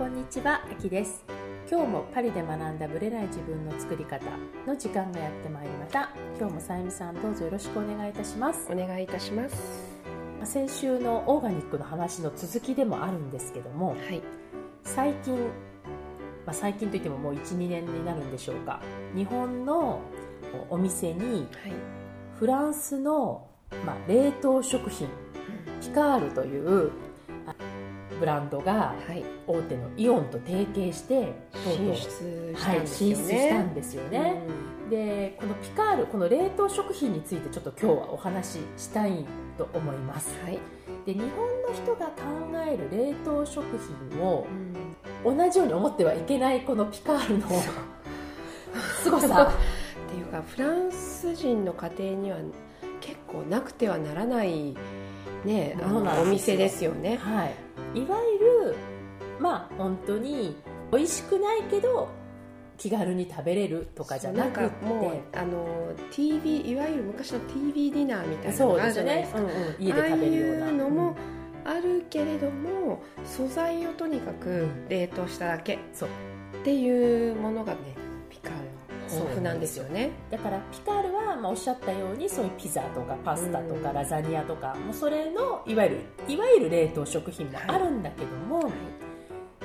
こんにちは、あきです。今日もパリで学んだブレない自分の作り方の時間がやってまいりました。今日もさゆみさんどうぞよろしくお願いいたします。お願いいたします。先週のオーガニックの話の続きでもあるんですけどもはい。最近、まあ、最近といってももう12年になるんでしょうか。日本のお店にはい。フランスの、まあ、冷凍食品ピカールというあブランドがはい。大手のイオンと提携してとうとう進出したはい、んですよ進ね、出したんですよね、でこのピカールこの冷凍食品についてちょっと今日はお話ししたいと思います。はい、で日本の人が考える冷凍食品をうん。同じように思ってはいけないこのピカールの凄さ。っていうかフランス人の家庭には結構なくてはならないねあのお店ですよね。はい、いわゆるまあ本当に美味しくないけど気軽に食べれるとかじゃなくて。もうあの TV いわゆる昔の TV ディナーみたいなのがあるじゃないです、か。ね。うんうん、家で食べるような。ああいうのもうん。あるけれども素材をとにかく冷凍しただけそう。っていうものがねは豊富なんですよね。だからピカールは、まあ、おっしゃったようにそういうピザとかパスタとかうん。ラザニアとか、もうそれのいわゆるいわゆる冷凍食品もあるんだけども、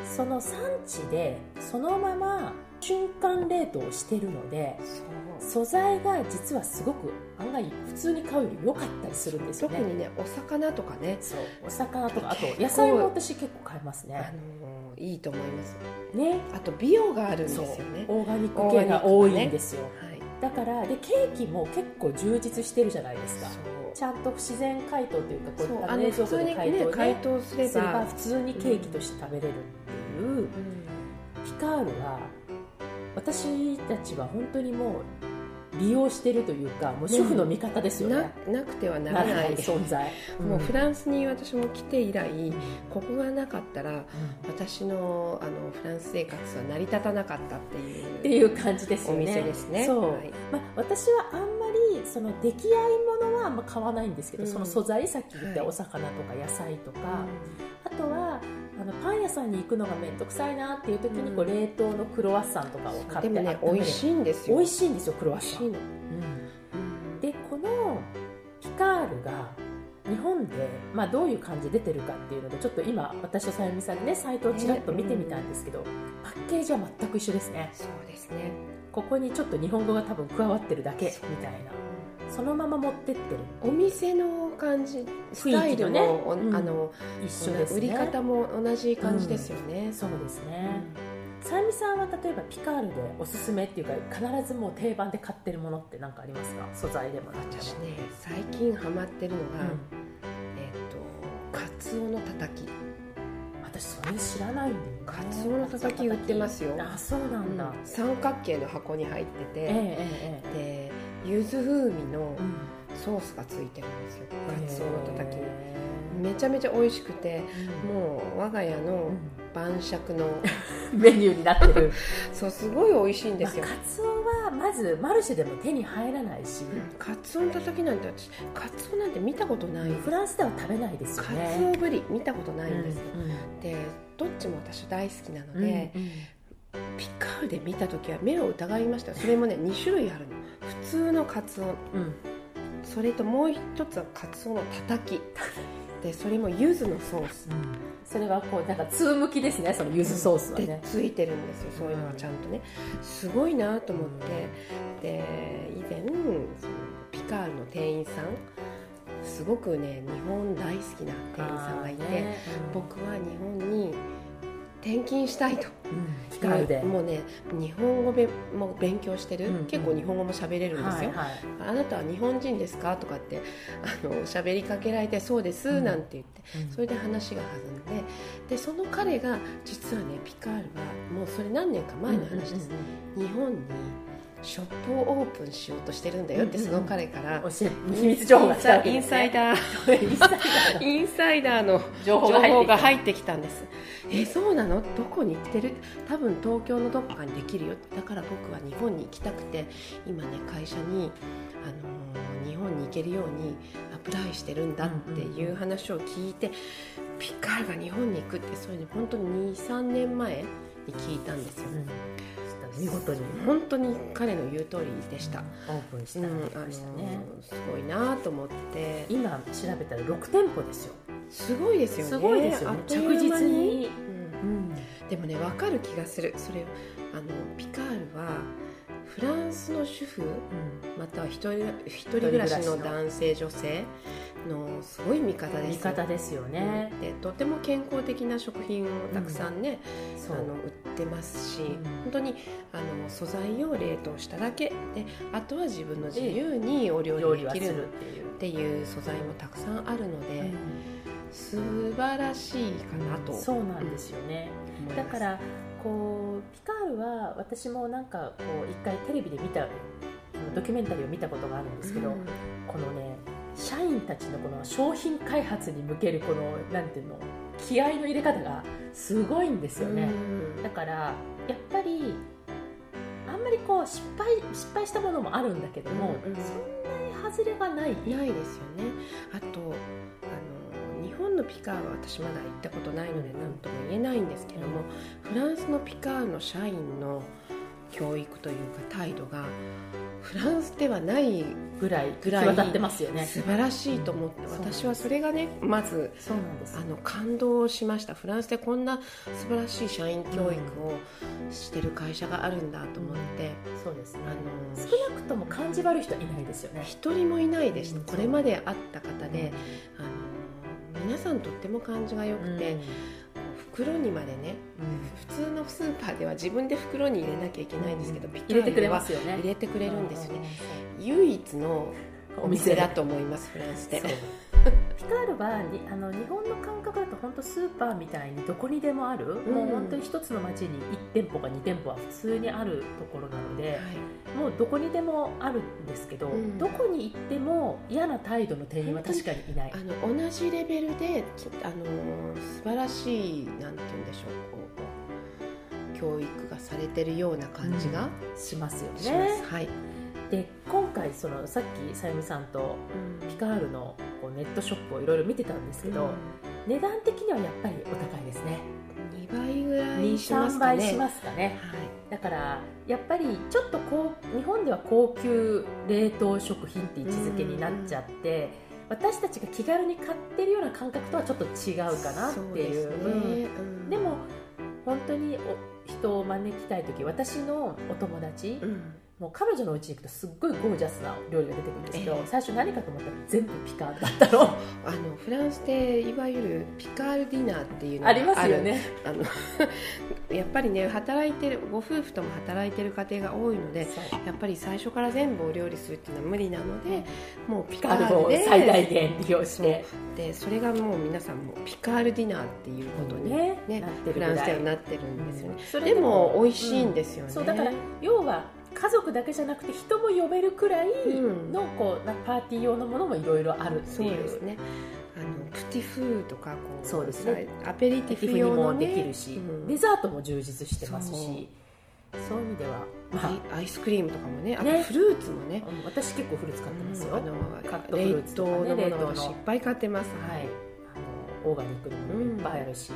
その産地でそのまま瞬間冷凍をしてるのでそう。素材が実はすごく案外普通に買うより良かったりするんですよね。特にねお魚とかね。そうお魚とかあと野菜も私結構買いますあねのいいと思います。ね。あと美容があるんですよね。オーガニック系が多いんですよ、はい。だからでケーキも結構充実してるじゃないですか。ちゃんと自然解凍というかこそう。うあの冷蔵庫で解凍,、ね。解凍すれば。普通にケーキとして食べれるっていう、うん。ピカールは私たちは本当にもう利用してるというかもう主婦の味方ですよね、ななくてはなならない存在、もうフラランスに私も来て以来ンここがなかったら私のあのフランス生活は成り立たなかったっていうっていう感じですよね。お店ですね。そう、はい。まあ、私はあんまりその出来合いものはあんま買わないんですけど、うん。その素材さっき言ったはい。お魚とか野菜とか、うあとはあのパン屋さんに行くのが面倒くさいなっていう時にこううん。冷凍のクロワッサンとかをん買ってでもね美味しいいんですよ。美味しいんですよクロワッサン、うんでこのピカールが日本で、まあ、どういう感じで出てるかっていうのでちょっと今私とさゆみさんでねサイトをちらっと見てみたんですけど、パッケージは全く一緒ですね。そうですね。ここにちょっと日本語が多分加わってるだけみたいなそのまま持ってってる。お店の感じスタイルも、おうん。あの一緒ですね。売り方も同じ感じですよね、そうですうね、んさゆみさんは例えばピカールでおすすめっていうか必ずもう定番で買ってるものって何かありますか？素材でも私ね最近ハマってるのが、うん。えっ、とカツオのたたき。私それ知らないんだよね。カツオのたたき売ってますよ。あそうなんだ、三角形の箱に入ってて、えええ。で柚子風味のソースがついてるんですよ、カツオのたたきに。へめちゃめちゃ美味しくてえもう我が家のうん。晩酌の メニューになってる。そうすごい美味しいんですよ。まあ、カツオはまずマルシェでも手に入らないし、カツオのたたきなんて私カツオなんて見たことない。フランスでは食べないですよカねツオぶり見たことないんです。でどっちも私大好きなのうんで、うん。ピカールで見た時は目を疑いました。それもね2種類あるの普通のカツオ。うん。それともう一つはカツオのたたき。でそれも柚子のソース。それはこうなんか通向きですねその柚子ソースはでね、ついてるんですよそういうのがちゃんとね。すごいなと思って。で以前そのピカールの店員さんすごくね日本大好きな店員さんがいて、ね。僕は日本に転勤したいと。うん。もうね日本語べも勉強してる、うんうん。結構日本語も喋れるんですよ、はいはい。あなたは日本人ですか？とかってあの喋りかけられてそうです、うん。なんて言って。それで話が弾んで。でその彼が実はねピカールはもうそれ何年か前の話です、日本にショップをオープンしようとしてるんだよって、その彼から。教え秘密情報が来たわけインサイダー。インサイダーのインサイダーの情報がが入ってきたんです。えそうなの？どこに行ってる？多分東京のどこかにできるよ。だから僕は日本に行きたくて今ね会社に、あのー日本に行けるようにアプライしてるんだっていう話を聞いて、ピカールが日本に行くってそれに本当に23年前に聞いたんですよ、うん見事に本当に彼の言う通りでした、オープンした。うんあのね、ーすごいなと思って。今調べたら6店舗ですよ。すごいですよね。すごいですよね。着実に、うん。うん。でもね分かる気がする。それあのピカールはフランスの主婦または一人一人暮らしの男性女性のすごい味方です。よ味方ですよね、でとても健康的な食品をたくさんね、そう。あの売ってますし、ん。本当にあの素材を冷凍しただけ。であとは自分の自由にお料料理できるるっていう、素材もたくさんあるので、素晴らしいかなと。そうなんですよね、だからこうピカールは私もなんかこう一回テレビで見たドキュメンタリーを見たことがあるんですけど、うん。このね社員たちのこの商品開発に向けるこのなんていうの気合の入れ方がすごいんですよね、うん。だからやっぱりあんまりこう失敗失敗したものもあるんだけども、うんうん。そんなに外れがない。ないですよね。あとあのピカールは私まだ行ったことないので何とも言えないんですけども、フランスのピカールの社員の教育というか態度がフランスではないぐらいぐらい際立ってますよね。素晴らしいと思ってうん。私はそれがねまずあの感動しました。フランスでこんな素晴らしい社員教育をしてる会社があるんだと思って、そうですね。あの少なくとも感じ悪い人はいないですよね。一人もいないでした、うんこれまで会った方で、あの皆さんとっても感じが良くて、うん。袋にまでね普通のスーパーでは自分で袋に入れなきゃいけないんですけど、ピカ入れてくれますよね。入れてくれるんですよね、うん。唯一のおお店だと思いますフランスでピカールはにあの日本の感覚だと本当スーパーみたいにどこにでもある、ん。もう本当に一つの町に1店舗か2店舗は普通にあるところなのではい。もうどこにでもあるんですけど、うん。どこに行っても嫌な態度の店員は確かにいない。あの同じレベルできあの素晴らしいなんて言うんでしょうこう教育がされてるような感じがしますよします、ねはい、で今回そのさっきさゆみさんとピカールのネットショップをいろいろ見てたんですけど、値段的にはやっぱりお高いですね。2倍ぐらいします23かね。倍しますかね。だからやっぱりちょっとこう日本では高級冷凍食品って位置づけになっちゃって、私たちが気軽に買ってるような感覚とはちょっと違うかなっていうですね。うん。でも本当にお人を招きたい時私のお友達、うんもう彼女の家に行くとすっごいゴージャスな料理が出てくるんですけど、ええ。最初何かと思ったら全部ピカールだったの。あのフランスでいわゆるピカールディナーっていうのがありますよね。あの やっぱりね働いてるご夫婦とも働いてる家庭が多いのでやっぱり最初から全部お料理するっていうのは無理なのでもうピカールを最大限利用して。でそれがもう皆さんもピカールディナーっていうことに、ね。ねフランスではなってるんですよね、それでも美味しいんですよね、そうだから要は家族だけじゃなくて人も呼べるくらいうん。のこうなんかパーティー用のものもいろいろあるってそう。いうですね。あのプティフーとかこうそうですね。アペリティフ用の、もね、できるし、うん。デザートも充実してますし。そう。いう意味では、まあ。アイスクリームとかもねあとね。フルーツもね。うん私結構フルーツ買ってますよ、うんあのカットフルーツとかね冷凍のもの冷凍の。私いっぱい買ってます。はい、あのオーガニックのものもいっぱいあるし、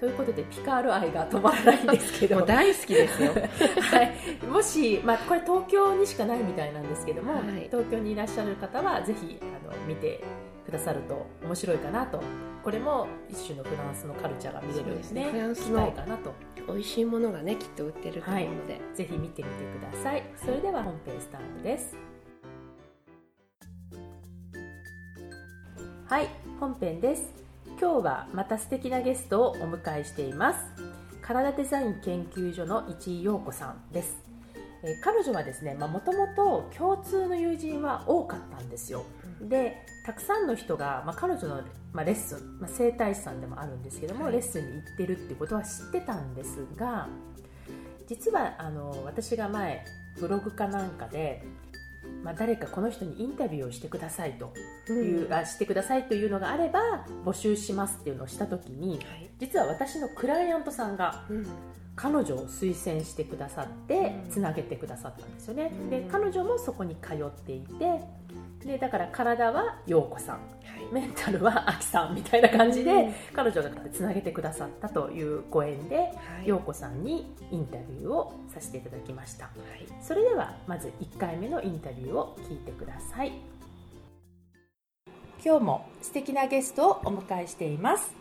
ということでピカール愛が止まらないんですけど。大好きですよ。はい、もし、まあ、これ東京にしかないみたいなんですけども、はい。東京にいらっしゃる方はぜひあの見てくださると面白いかなと。これも一種のフランスのカルチャーが見れるそうですね。ねフランス機の会かなと。美味しいものがねきっと売ってると思うので、ぜひ見てみてください。それでは本編スタートです。はい。本編です今日はまた素敵なゲストをお迎えしています。体デザイン研究所の市井陽子さんです。えー彼女はですねもともと共通の友人は多かったんですよ。でたくさんの人が、まあ、彼女の、まあ、レッスン、まあ、整体師さんでもあるんですけども、はい。レッスンに行ってるってことは知ってたんですが実はあの私が前ブログかなんかで、まあ、誰かこの人にインタビューをしてくださいと。いう、うんあしてくださいというのがあれば募集しますっていうのをした時にはい。実は私のクライアントさんがうん。彼女を推薦してくださってうん。つなげてくださったんですよね、うん。で彼女もそこに通っていてでだから体は陽子さん。はい。メンタルはあきさんみたいな感じで、うん。彼女がつなげてくださったというご縁ではい。陽子さんにインタビューをさせていただきました。はい。それではまず1回目のインタビューを聞いてください。今日も素敵なゲストをお迎えしています。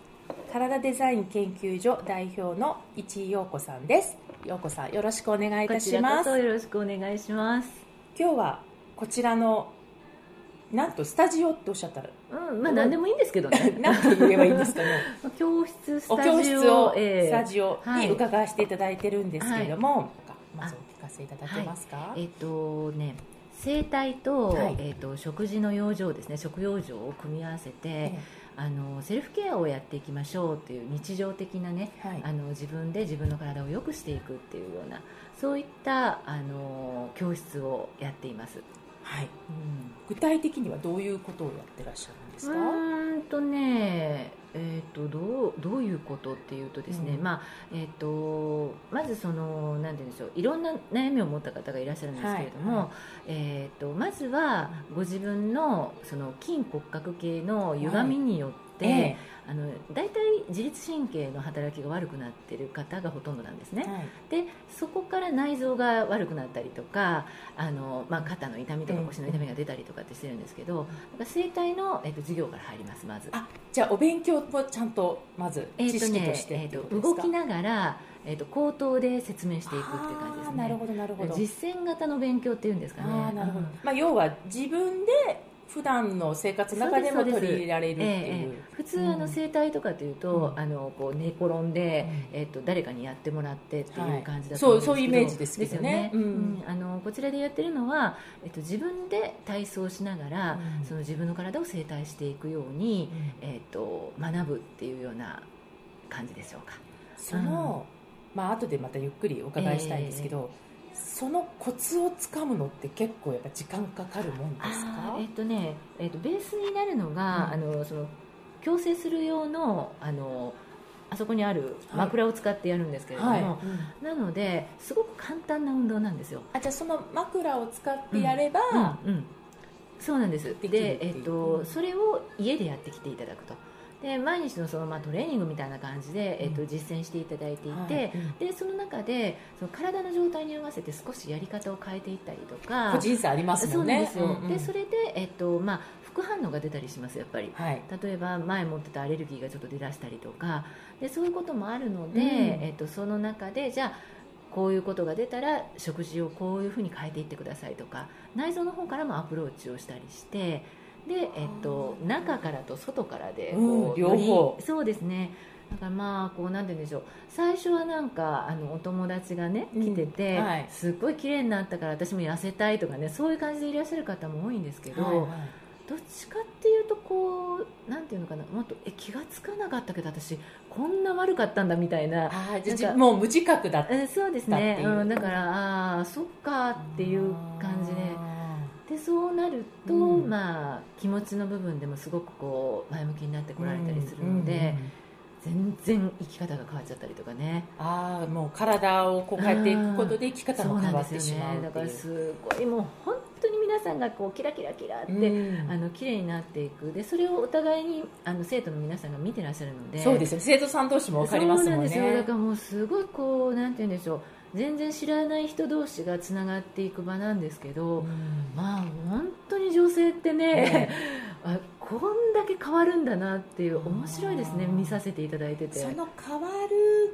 体デザイン研究所代表の市井陽子さんです。陽子さんよろしくお願いいたします。そよろしくお願いします。今日はこちらのなんとスタジオっておっしゃったら。うん、まあ何でもいいんですけどね。なんて言えばいいんですかね。教室、スおタジオ、教室を、ええ。スタジオに伺わせていただいてるんですけれども、まずあお聞かせいただけますか、えっとね、生態と,、はい。えっと食事の養生ですね、食養生を組み合わせて、えあのセルフケアをやっていきましょうっていう日常的なね、えはい。あの自分で自分の体を良くしていくっていうようなそういったあの教室をやっています。はい、うん具体的にはどういうことをやってらっしゃるんですうか、ーんとね、えー、とどうどういうことっていうとですね、うん。まあえー、とまずそのなんて言うんでしょういろんな悩みを持った方がいらっしゃるんですけれども、はい。はいえー、とまずはご自分のその筋骨格系の歪みによって、ええあの大体自律神経の働きが悪くなっている方がほとんどなんですね。はいでそこから内臓が悪くなったりとかあの、まあ、肩の痛みとかうん腰の痛みが出たりとかってしてるんですけど、だから整体の、えっと授業から入りますまず。あじゃあお勉強もちゃんとまず知識としてえっとっていうこと動きながら、えっと口頭で説明していくっていう感じですね。なるほどなるほど実践型の勉強っていうんですかね。なるほど、うんまあ、要は自分で普段の生活の中でも取り入れられるっていう、ええええ。普通あうんの整体とかというと、うん。あのこう寝転んで、えっと誰かにやってもらってっていう感じだとはい思うんですけど、そうそういうイメージですけどね。ね。うん。うん。あのこちらでやってるのは、えっと自分で体操しながら、うん。その自分の体を整体していくように、えっと学ぶっていうような感じでしょうか。その、まあ後でまたゆっくりお伺いしたいんですけど、そのコツをつかむのって結構やっぱ時間かかるもんですか？えっとね、えっとベースになるのが、うん。あのその矯正する用のあのあそこにある枕を使ってやるんですけれども、はい、なのですごく簡単な運動なんですよ。あじゃあその枕を使ってやれば、うんうんそうなんです。でえっと、それを家でやってきていただくとで毎日のその、まあ、トレーニングみたいな感じで、えっと、実践していただいていて、はい。でその中でその体の状態に合わせて少しやり方を変えていったりとか個人差ありますもね。そうんなんですよ、でそれで、えっとまあ、副反応が出たりしますやっぱり。はい。例えば前持ってたアレルギーがちょっと出だしたりとかでそういうこともあるので、うん。えっと、その中でじゃあこういうことが出たら食事をこういうふうに変えていってくださいとか内臓の方からもアプローチをしたりしてで、えっと、中からと外からでこう、うん両方。そうですね。だからまあこうなんて言うんでしょう。最初はなんかあのお友達がねうん来てて、はい。すっごい綺麗になったから私も痩せたいとかねそういう感じでいらっしゃる方も多いんですけど、はいはい。どっちかっていうとこうなんていうのかなもっとえ気がつかなかったけど私こんな悪かったんだみたいなあもう無自覚だったえそうですね。うん、だからああそっかっていう感じででそうなると、うん。まあ気持ちの部分でもすごくこう前向きになってこられたりするので、全然生き方が変わっちゃったりとかね。ああもう体をこう変えていくことで生き方も変わってしまうよね。だからすごいもう本当に皆さんがこうキラキラキラって、うん。あの綺麗になっていく。でそれをお互いにあの生徒の皆さんが見てらっしゃるのでそうですよ。生徒さん同士も分かりますもんね。そうなんですよ。だからもうすごいこうなんて言うんでしょう。全然知らない人同士がつながっていく場なんですけど、うん。まあ本当に女性ってねね あこんだけ変わるんだなっていう面白いですね見させていただいてて。その変わ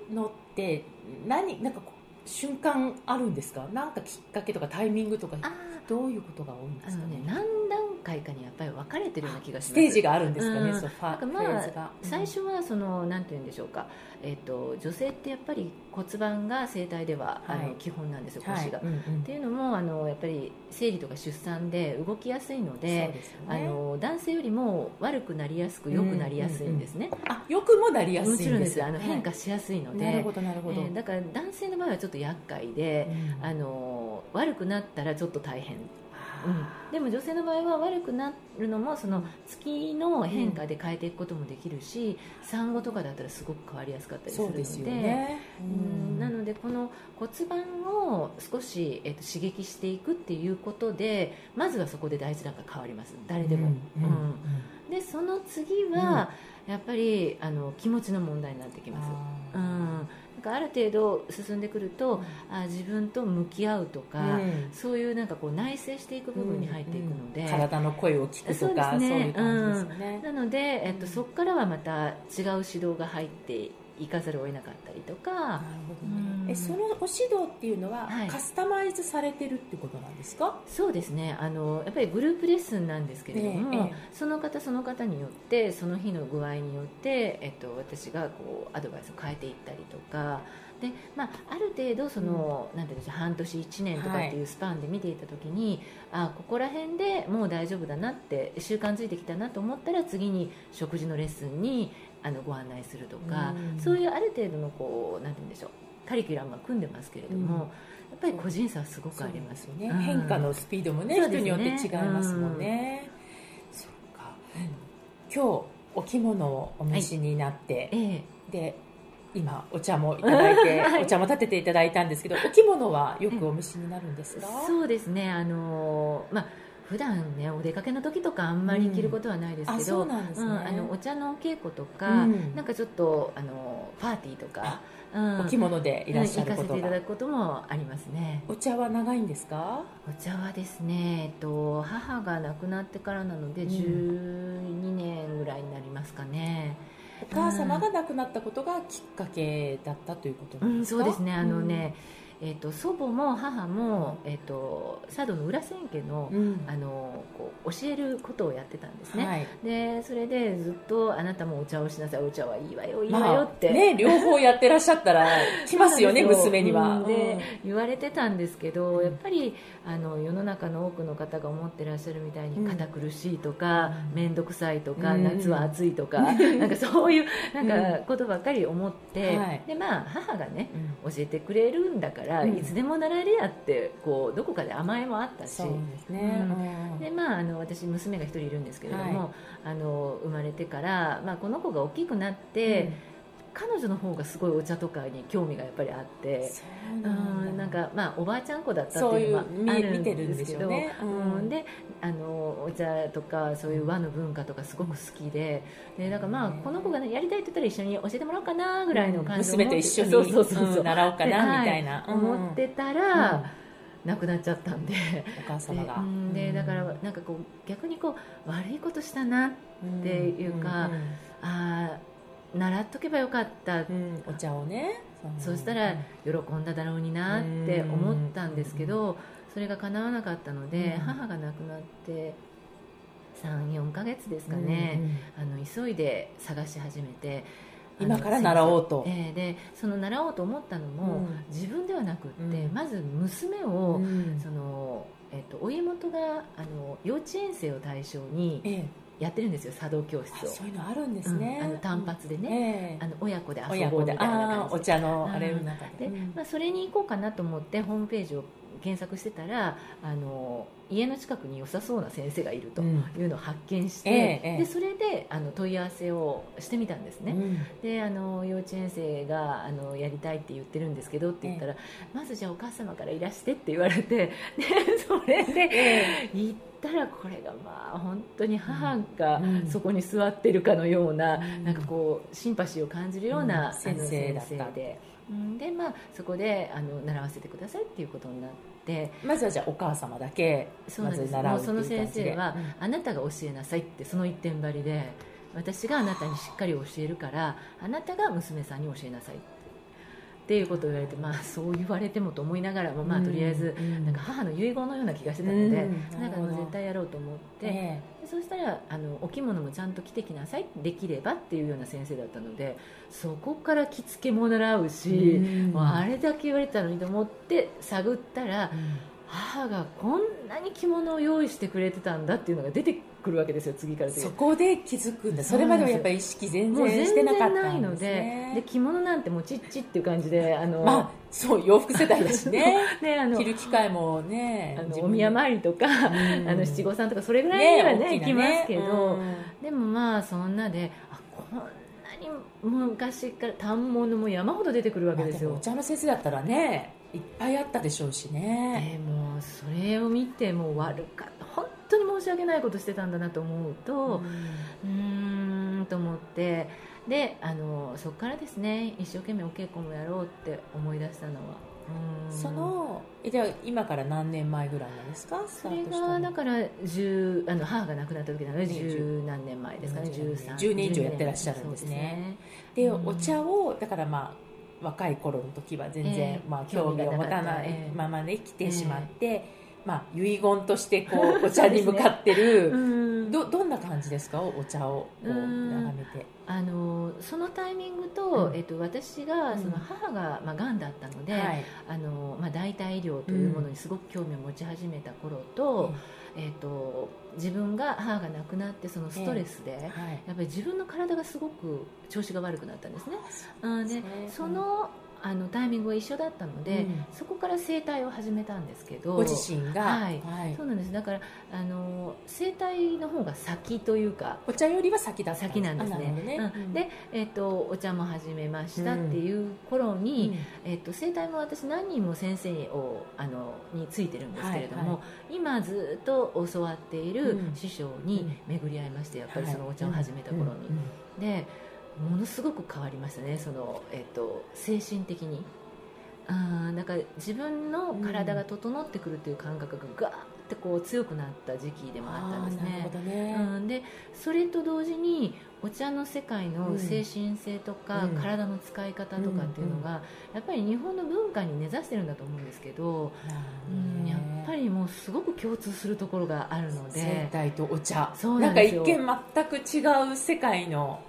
るのって何なんか瞬間あるんですか？なんかきっかけとかタイミングとか。あどういうことが多いんですかね？ね何段回かにやっぱり分かれてるような気がします。ステージがあるんですかね、うん。そまあ最初はそのなんて言うんでしょうか、えっと女性ってやっぱり骨盤が生態では、あはい。の基本なんですよはい。腰が、うんうん。っていうのもあのやっぱり生理とか出産で動きやすいのでね。あの男性よりも悪くなりやすく良くなりやすいんですね、あよくもなりやすいんです。もちろんです。あのはい。変化しやすいので、なるほどなるほど、えーだから男性の場合はちょっと厄介で、うん。あの悪くなったらちょっと大変、あうん、でも女性の場合は悪くなるのもその月の変化で変えていくこともできるし、産後とかだったらすごく変わりやすかったーりするのでそうでね、うん。なのでこの骨盤を少し、えっと刺激していくっていうことでまずはそこで大事なんか変わります。誰でも、うんでその次は、やっぱりあの気持ちの問題になってきます。うん、なんかある程度進んでくると、あ自分と向き合うとか、うん。そういうなんかこう内省していく部分に入っていくので、うん。体の声を聞くとかそうですね。いう感じですよね、なので、えっと、うんそこからはまた違う指導が入っていかざるを得なかったりとか。ね。うん。えそのお指導っていうのは、はい。カスタマイズされてるってことなんですか？そうですね。あのやっぱりグループレッスンなんですけれども、ええええ。その方その方によってその日の具合によって、えっと、私がこうアドバイスを変えていったりとか。で、まあ、ある程度その、なんていうんでしょう半年1年とかっていうスパンで見ていた時に、あここら辺でもう大丈夫だなって習慣づいてきたなと思ったら次に食事のレッスンにあのご案内するとか、うん。そういうある程度のこうなんていうんでしょうカリキュラムは組んでますけれども、うん。やっぱり個人差はすごくありますね、うん変化のスピードもねね。人によって違いますもんね、そうか。今日お着物をお召しになって、ええ。で今お茶もいただいて、はい。お茶も立てていただいたんですけどお着物はよくお召しになるんですか、そうですね。あのまあ普段ねお出かけの時とかあんまり着ることはないですあけど、そうなんですね、うんあのお茶のお稽古とか、うん。なんかちょっとあのパーティーとか、うん、お着物でいらっしゃるうん行かせていたことが、だくこともありますね。お茶は長いんですか？お茶はですね、えっと、母が亡くなってからなのでうん。12年ぐらいになりますかね、お母様が亡くなったことがきっかけだったということうん、なんですか、そうですね。あのね、えっと、祖母も母も、えっと、佐渡の浦千家のうん、うんあのこう教えることをやってたんですね、はい。でそれでずっとあなたもお茶をしなさい。お茶はいいわよいいわよまあって、ね、両方やってらっしゃったら来ますよね 娘には、うんでうん。言われてたんですけどやっぱりあの世の中の多くの方が思ってらっしゃるみたいにうん。堅苦しいとかうん。面倒、くさいとか、うん。夏は暑いとか、なんかそういうなんかことばっかり思って、はい。でまあ母がねうん。教えてくれるんだから、うん。いつでも習えるやってこうどこかで甘えもあったしでまあ、あの私娘が一人いるんですけれども、はい。あの生まれてから、まあ、この子が大きくなって、彼女の方がすごいお茶とかに興味がやっぱりあって。そうんなんかまあおばあちゃん子だったっていうのもあるんでけど、であのお茶とかそういう和の文化とかすごく好きででだからまあこの子が、ね、やりたいって言ったら一緒に教えてもらおうかなぐらいの感じで娘と一緒にそうそうそうそう。うん習おうかな、はい。みたいな、うん思ってたら、亡くなっちゃったんで。お母様が、でだからなんかこう逆にこう悪いことしたなっていうかああ習っとけばよかった、うんうんお茶をね。そうしたら喜んだだろうになって思ったんですけどそれが叶わなかったので、うん。母が亡くなって34ヶ月ですかね、あの急いで探し始めて今から習おうと。ええでその習おうと思ったのも、うん。自分ではなくって、うん。まず娘うを、ん。そのえっと、お家元があの幼稚園生を対象にええやってるんですよ茶道教室を。あそういうのあるんですね、うんあの単発でね、ええあの親子で遊ぼうみたいな感じで。お茶のあれの中で、でうん。まあ、それに行こうかなと思ってホームページを検索してたらあの家の近くに良さそうな先生がいるとうん。いうのを発見して、ええええ。でそれであの問い合わせをしてみたんですね、うん。であの幼稚園生があのやりたいって言ってるんですけどって言ったら、まずじゃあお母様からいらしてって言われてでそれでえ。行ったらこれがまあ本当に母がうん。そこに座ってるかのような、うん。なんかこうシンパシーを感じるような、先生だった。で。うん。でまあ、そこであの習わせてくださいっていうことになって。まずはじゃあお母様だけそうなんです。まず習うもうその先生は、あなたが教えなさいってその一点張りで私があなたにしっかり教えるからあなたが娘さんに教えなさいってっていうことを言われて、まあ、そう言われてもと思いながらも、まあ、とりあえず、なんか母の遺言のような気がしてたので、うん。なんかもう絶対やろうと思って、えでそうしたらあのお着物もちゃんと着てきなさいできればっていうような先生だったのでそこから着付けも習うし、うあれだけ言われたのにと思って探ったら、母がこんなに着物を用意してくれてたんだっていうのが出てくるわけですよ次からそこで気づくんだ。それまではやっぱり意識全然してなかったんですでねで着物なんてもうちっちっていう感じであの、まあそう洋服世代だしね。ねあの着る機会もねあのお宮参りとか、ん。あの七五三とかそれぐらいにはね大きな行きますけど、うん。でもまあそんなであこんなに昔から反物も山ほど出てくるわけですよ。まあお、茶の先生だったらねいっぱいあったでしょうしね、えーもうそれを見てもう悪かっ当に申し訳ないことしてたんだなと思うとうーんと思ってであのそこからですね一生懸命お稽古もやろうって思い出したのは。そのえじゃあ今から何年前ぐらいなんですか？それがだから10あの母が亡くなった時なのでね十何年前ですかね10 13 10年以上やってらっしゃるんですね。でうんお茶をだからまあ若い頃の時は全然、ええ。まあ、興味を持たないままで来てしまって、まあ、遺言としてこう お茶に向かってる、うん。どどんな感じですか？お茶を眺めて。あのそのタイミングと、うん。えっと、私がうん。その母が、まあ、がんだったので、はい。あのまあ、代替医療というものにすごく興味を持ち始めた頃と,、えっと自分が母が亡くなってそのストレスで、はい。やっぱり自分の体がすごく調子が悪くなったんですね。うんでね。そのあのタイミングが一緒だったので、うん。そこから整体を始めたんですけどご自身が、はい。はい。そうなんです。だからあの整体の方が先というかお茶よりは先だった。先なんですね。ね。うん。で、えっとお茶も始めましたっていう頃に、うん。えっと整体も私何人も先生をあのについてるんですけれども、はいは今ずっと教わっているうん。師匠に巡り合いましてやっぱりそのお茶を始めた頃に、でものすごく変わりましたね。その、えっと精神的に。あーなんか自分の体が整ってくるという感覚がガーってこう強くなった時期でもあったんですね。あーなるほどね、うん、でそれと同時にお茶の世界の精神性とか、うん。体の使い方とかっていうのが、やっぱり日本の文化に根ざしてるんだと思うんですけど、うん、やっぱりもうすごく共通するところがあるの生で態とお茶。そうなんですよ。か一見全く違う世界の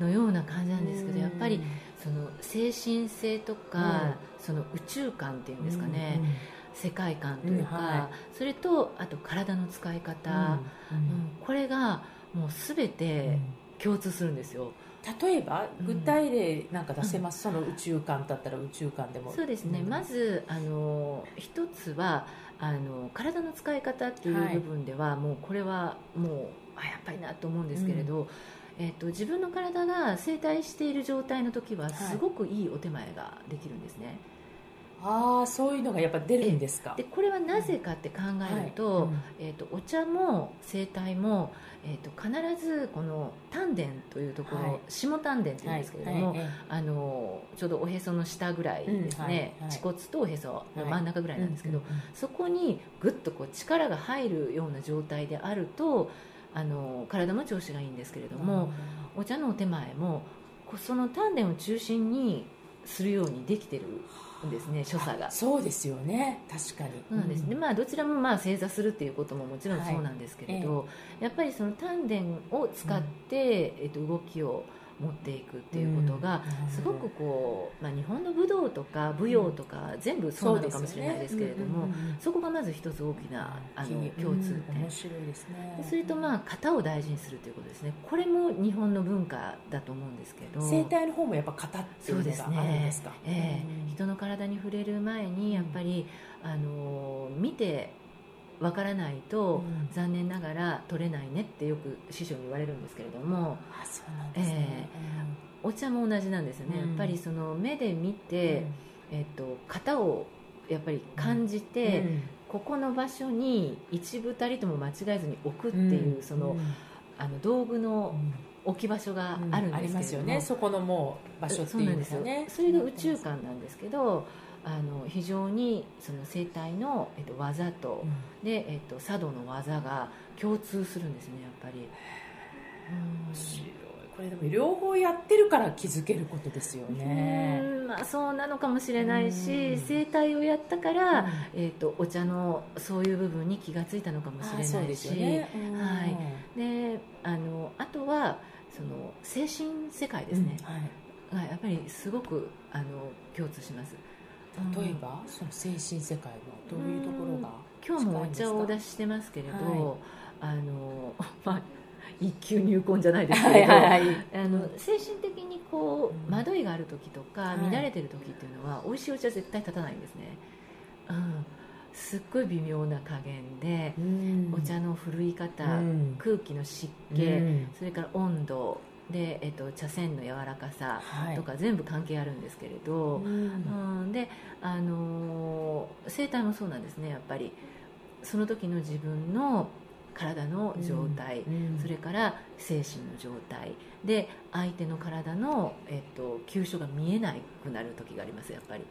のような感じなんですけどやっぱりうんその精神性とか、その宇宙観っていうんですかね、世界観というか、うん。はそれとあと体の使い方、うん。うん。これがもう全て共通するんですよ。例えばうん。具体例なんか出せます、その宇宙観だったら宇宙観でも。そうですね、ん。まずあの一つはあの体の使い方っていう部分では、もうこれはもうあやっぱりなと思うんですけれど、えっと自分の体が整体している状態の時ははいすごくいいお手前ができるんですね、ああそういうのがやっぱ出るんですか？でこれはなぜかって考えると,、はいうん。えっとお茶も整体も、えっと必ずこの丹田というところ、はい。下丹田っていうんですけれども、はい。はい。あのちょうどおへその下ぐらいですね、うん。はい。はい。恥骨とおへその真ん中ぐらいなんですけど、うんうんうん。そこにぐっとこう力が入るような状態であるとあの体も調子がいいんですけれども、お茶のお手前もその丹田を中心にするようにできてるんですね所作が。そうですよね。確かに。そうなんですね、まあ、どちらもまあ正座するっていうことももちろん。そうなんですけれど、やっぱりその丹田を使って、えっと、動きを持っていくっていうことが、うんすごくこう、まあ、日本の武道とか舞踊とか全部そうなのかもしれないですけれども、そこがまず一つ大きなあのうん共通点、面白いですね。でそれとまあ型を大事にするということですね。これも日本の文化だと思うんですけど。生態の方もやっぱ型っていそうのがあるんねですかええ。うん人の体に触れる前にやっぱり、あの見てわからないと、うん。残念ながら取れないねってよく師匠に言われるんですけれどもあそうなんですね。お茶も同じなんですよね、うん。やっぱりその目で見て、えっと型をやっぱり感じて、うん。ここの場所に一部たりとも間違えずに置くっていう、うん。そのうんあの道具の置き場所があるんですけれども、ね。そこのもう場所っていうんですよね。それが宇宙観なんですけどあの非常にその生態の、えっと、技と、で、えっと、茶道の技が共通するんですねやっぱり。うん。面白い。これでも両方やってるから気づけることですよね。うん。まあ、そうなのかもしれないし、うん。生態をやったから、うん。えー、とお茶のそういう部分に気がついたのかもしれないし、ですよね。はい。であのあとはその精神世界ですね、はい。がやっぱりすごくあの共通します例えば、その精神世界のどういうところが今日もお茶をお出ししてますけれど、あの まあ一級入魂じゃないですけれど、はい。あの精神的にこう惑いがある時とか、はい。乱れてる時っていうのは美味しいお茶絶対立たないんですね、うん、すっごい微妙な加減で、うん。お茶のふるい方、うん。空気の湿気、うん。それから温度で、えっと、茶筅の柔らかさはい。とか全部関係あるんですけれど、うん。うん、で、あのー生態もそうなんですねやっぱり。その時の自分の体の状態、うん。それから精神の状態。で相手の体の、えっと、急所が見えなくなる時がありますやっぱり、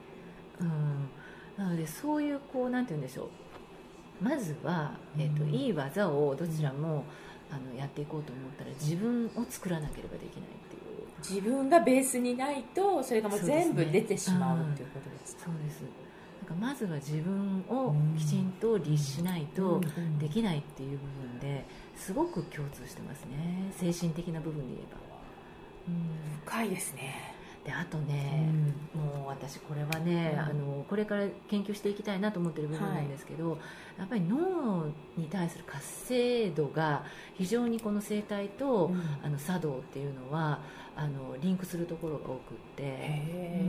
うん、なのでそういうこうなんて言うんでしょう。まずは、えっとうん。いい技をどちらも、あのやっていこうと思ったら自分を作らなければできないっていう。自分がベースにないとそれがもう全部出てしまうっていうことですか？そうです。なんかまずは自分をうんきちんと律しないとうん。できないっていう部分ですごく共通してますね。精神的な部分で言えば、うん、深いですね、であとね、もう私これはね、うん。あのこれから研究していきたいなと思ってる部分なんですけど、やっぱり脳に対する活性度が非常にこの生態と、うん。あの茶道っていうのはあのリンクするところが多くって、へ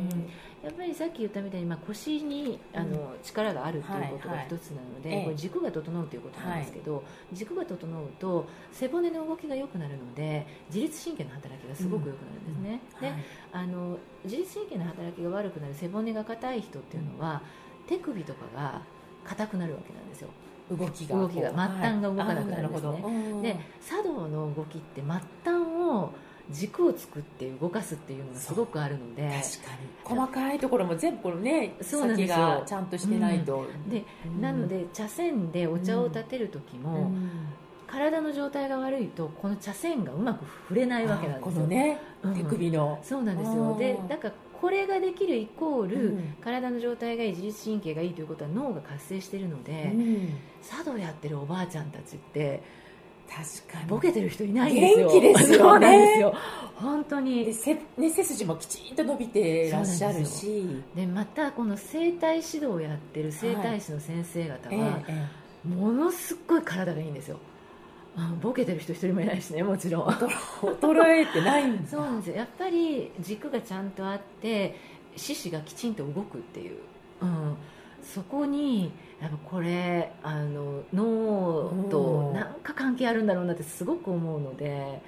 やっぱりさっき言ったみたいに、まあ、腰にあの、力があるっていうことが一つなので、はいはいこれ軸が整うということなんですけど、軸が整うと背骨の動きが良くなるので自律神経の働きがすごく良くなるんですね、えはい。であの自律神経の働きが悪くなる背骨が硬い人っていうのは、手首とかが硬くなるわけなんですよ。動きが。動きが。末端が動かなくなるんですね。で茶道の動きって末端を軸を作って動かすっていうのがすごくあるので。細かいところも全部このね先そうなんですよ。がちゃんとしてないと、でうん。なので茶筅でお茶を立てる時も、うん。体の状態が悪いとこの茶筅がうまく触れないわけなんあですよ。このね、うん。手首の。そうなんですあよー。でだからこれができるイコール、うん。体の状態がいい自律神経がいいということは脳が活性しているので、うん。茶道やってるおばあちゃんたちって確かに。ボケてる人いないんですよ。元気ですよね。本当に。でせ、ね、背筋もきちんと伸びてらっしゃるし。でまたこの整体指導をやってる整体師の先生方えは、ええ。ものすっごい体がいいんですようんボケてる人一人もいないしねもちろん。え衰えてないんだ。そうなんですよ。やっぱり軸がちゃんとあって四肢がきちんと動くっていう、うん、そこにやっぱこれあの脳となんか関係あるんだろうなってすごく思うので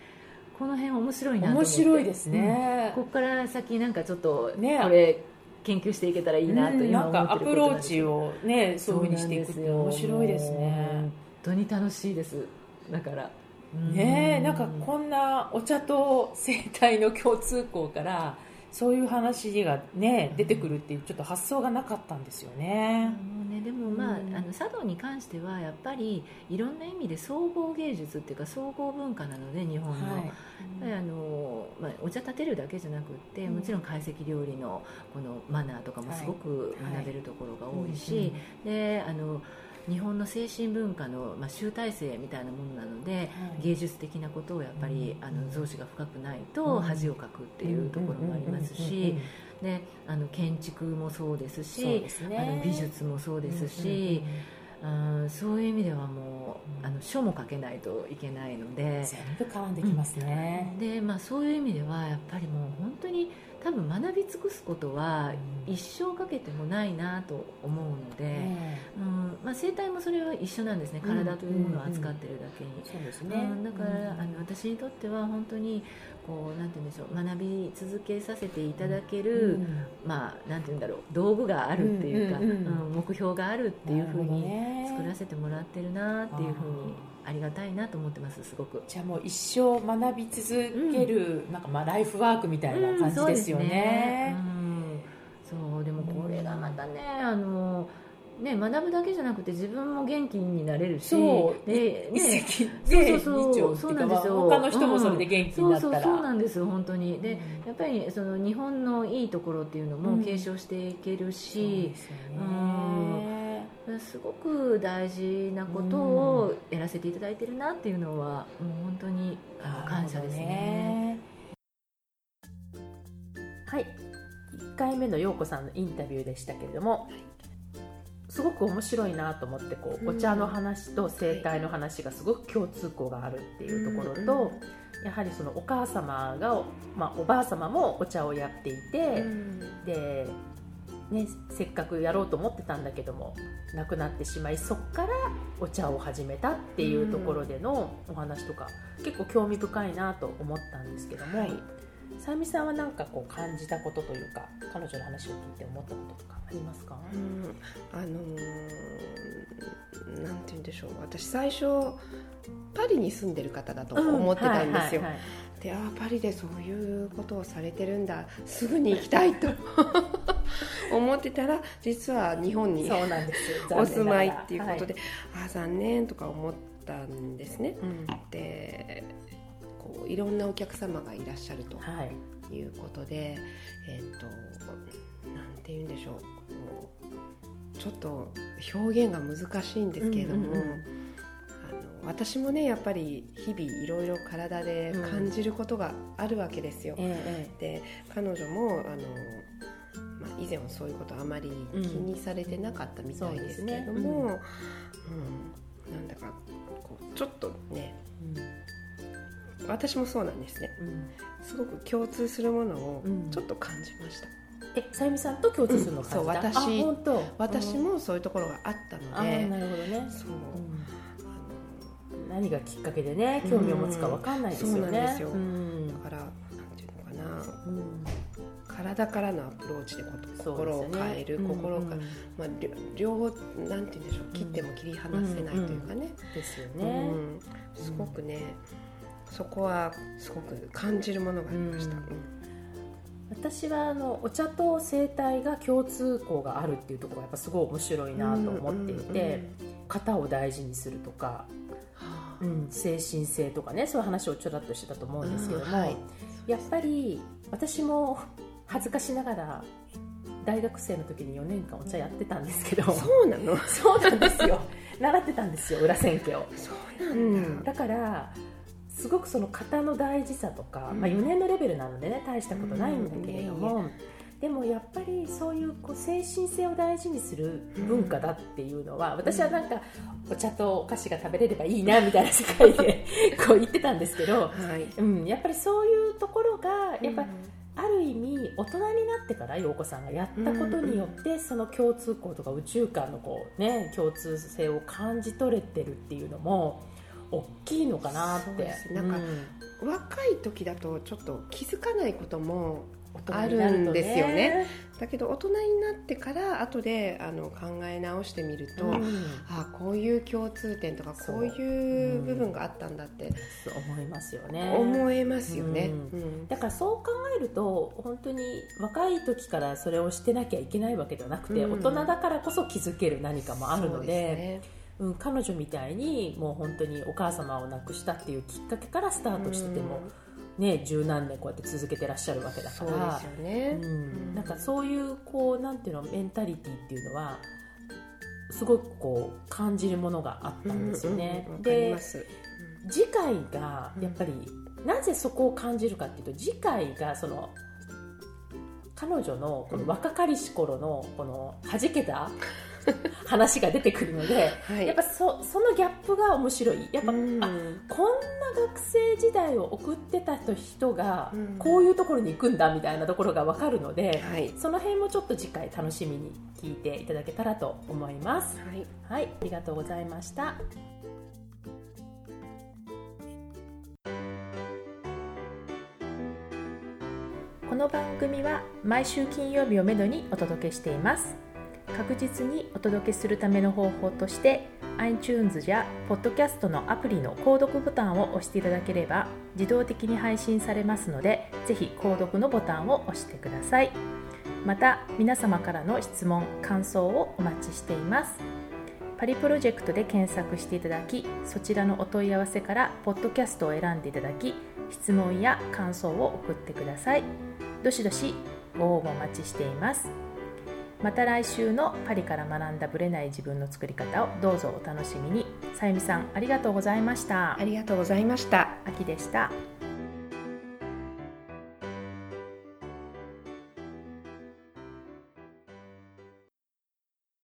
この辺面白いなと思面って。白いですうん。ね、ここから先なんかちょっとこねれ研究していけたらいいなとうん今なん。かア思ってるプローチことなんですよをねそういうふうにしていくって面白いですね。本当に楽しいですだから。ねえうん。なんかこんなお茶と生態の共通項からそういう話がね出てくるっていうちょっと発想がなかったんですよね。もうね、でもまあ,、うん。あの茶道に関してはやっぱりいろんな意味で総合芸術っていうか総合文化なので日本の,、はい。あのまあ、お茶立てるだけじゃなくって、うん。もちろん懐石料理のこのマナーとかもすごくはい。学べるところが多いし、であの日本の精神文化の、まあ、集大成みたいなものなので、はい。芸術的なことをやっぱり、うん。あの造紙が深くないうん。と恥をかくっていうところもありますしであの建築もそうですしね。あの美術もそうですし、うんそういう意味ではもう、うんあの書も書けないといけないので全部絡んできますね。で、まあ、そういう意味ではやっぱりもう本当に多分学び尽くすことはうん。一生かけてもないなと思うので、えうんまあ、生態もそれは一緒なんですね。うん。体というものを扱ってるだけに。えそうですうね。ん、だから、あの私にとっては本当にこうなんて言うんでしょう学び続けさせていただける、うん。まあなんて言うんだろう道具があるっていうか、うんうんうんうん。目標があるっていうふうに作らせてもらってるなっていうふうにありがたいなと思ってますすごく。じゃあもう一生学び続ける、なんかまあライフワークみたいな感じですよね。うんそうね。うん。でもこれがまたねあのね、学ぶだけじゃなくて自分も元気になれるしそう。で、一ね、石そうそうそう二鳥そうなんですよ。まあ他の人もそれで元気になったら、そうそうそうなんです本当に。で、うん。やっぱりその日本のいいところっていうのもうん。継承していけるそうしで、すよねすごく大事なことをやらせていただいてるなっていうのは、もう本当に感謝ですね。はい。1回目の陽子さんのインタビューでしたけれどもすごく面白いなと思ってこううん。お茶の話と生態の話がすごく共通項があるっていうところと、やはりそのお母様が、まあ、おばあ様もお茶をやっていて、で、ね、せっかくやろうと思ってたんだけども亡くなってしまいそこからお茶を始めたっていうところでのお話とか、結構興味深いなと思ったんですけども、はい。さゆみさんは何かこう感じたことというか彼女の話を聞いて思ったこととかありますか、うんあのーなんて言うんでしょう。私最初パリに住んでる方だと思ってたんですよ、であーパリでそういうことをされてるんだ。すぐに行きたいと思ってたら実は日本にそうなんですよ。お住まいっていうことで、はああ残念とか思ったんですね。うん。でこういろんなお客様がいらっしゃるとはい。いうことでえっ、となんて言うんでしょう。ちょっと表現が難しいんですけれども、うんうんうん。私もねやっぱり日々いろいろ体で感じることがあるわけですよ。え。で彼女もあの、まあ、以前はそういうことあまり気にされてなかったみたいですけれども、うんそううん。なんだかこうちょっとねえ私もそうなんですね。うん。うんすごく共通するものをうん。ちょっと感じました、えさゆみさんと共通するのそう私私もそういうところがあったあので、なるほどね、そう。うん。何がきっかけでね興味を持つかわかんないですよね、うんそうなんですよ。うん。だからなんていうのかな。うん体からのアプローチで心を変える、うん心を変えうんまあ、両両方なんて言うんでしょう切っても切り離せないというかね、ですようね、ん。すごくね、そこはすごく感じるものがありました、うん。私はあのお茶と生態が共通項があるっていうところがやっぱすごい面白いなと思っていて、型を大事にするとか、はあ。うん、精神性とかねそういう話をちょろっとしてたと思うんですけども、うん。はい。やっぱり私も恥ずかしながら大学生の時に4年間お茶やってたんですけど。そうなの？そうなんですよ。習ってたんですよ裏千家を。そうなうん。ん、だ、だからすごくその型の大事さとか、うん。まあ、4年のレベルなのでね大したことないんだけれども、うん。でもやっぱりそういうこう精神性を大事にする文化だっていうのは、私はなんかお茶とお菓子が食べれればいいなみたいな世界で こう言ってたんですけど、はい。うん、やっぱりそういうところがやっぱうんある意味大人になってから陽子さんがやったことによって、その共通項とか宇宙観のこう、ね、共通性を感じ取れてるっていうのも大きいのかなって。なんかうん。若い時だとちょっと気づかないこともあるんですよね。だけど大人になってから後であの考え直してみると、うん。あこういう共通点とかそう。こういう部分があったんだって。思いますよね。思えますよね。ううん。だからそう考えると本当に若い時からそれをしてなきゃいけないわけではなくて、うん。大人だからこそ気づける何かもあるのでうん、彼女みたいにもう本当にお母様を亡くしたっていうきっかけからスタートしてても、ね十何年こうやって続けてらっしゃるわけだかそうらですよね。うん、なんかそういうこうなんていうのメンタリティっていうのはすごくこう感じるものがあったんですよね。うんうんわかりで。次回がやっぱりなぜそこを感じるかっていうと次回がその彼女のこの若かりし頃のこの弾けた 話が出てくるのではい。やっぱそそのギャップが面白いやっぱ、うんあこんな学生時代を送ってた人がうんこういうところに行くんだみたいなところが分かるので、はい。その辺もちょっと次回楽しみに聞いていただけたらと思います。はい。はい、ありがとうございました。この番組は毎週金曜日をめどにお届けしています。確実にお届けするための方法として iTunes や Podcast のアプリの購読ボタンを押していただければ自動的に配信されますのでぜひ購読のボタンを押してください。また皆様からの質問感想をお待ちしています。パリプロジェクトで検索していただきそちらのお問い合わせからポッドキャストを選んでいただき質問や感想を送ってください。どしどしご応募お待ちしています。また来週のパリから学んだブレない自分の作り方をどうぞお楽しみに。さゆみさんありがとうございました。ありがとうございました。秋でした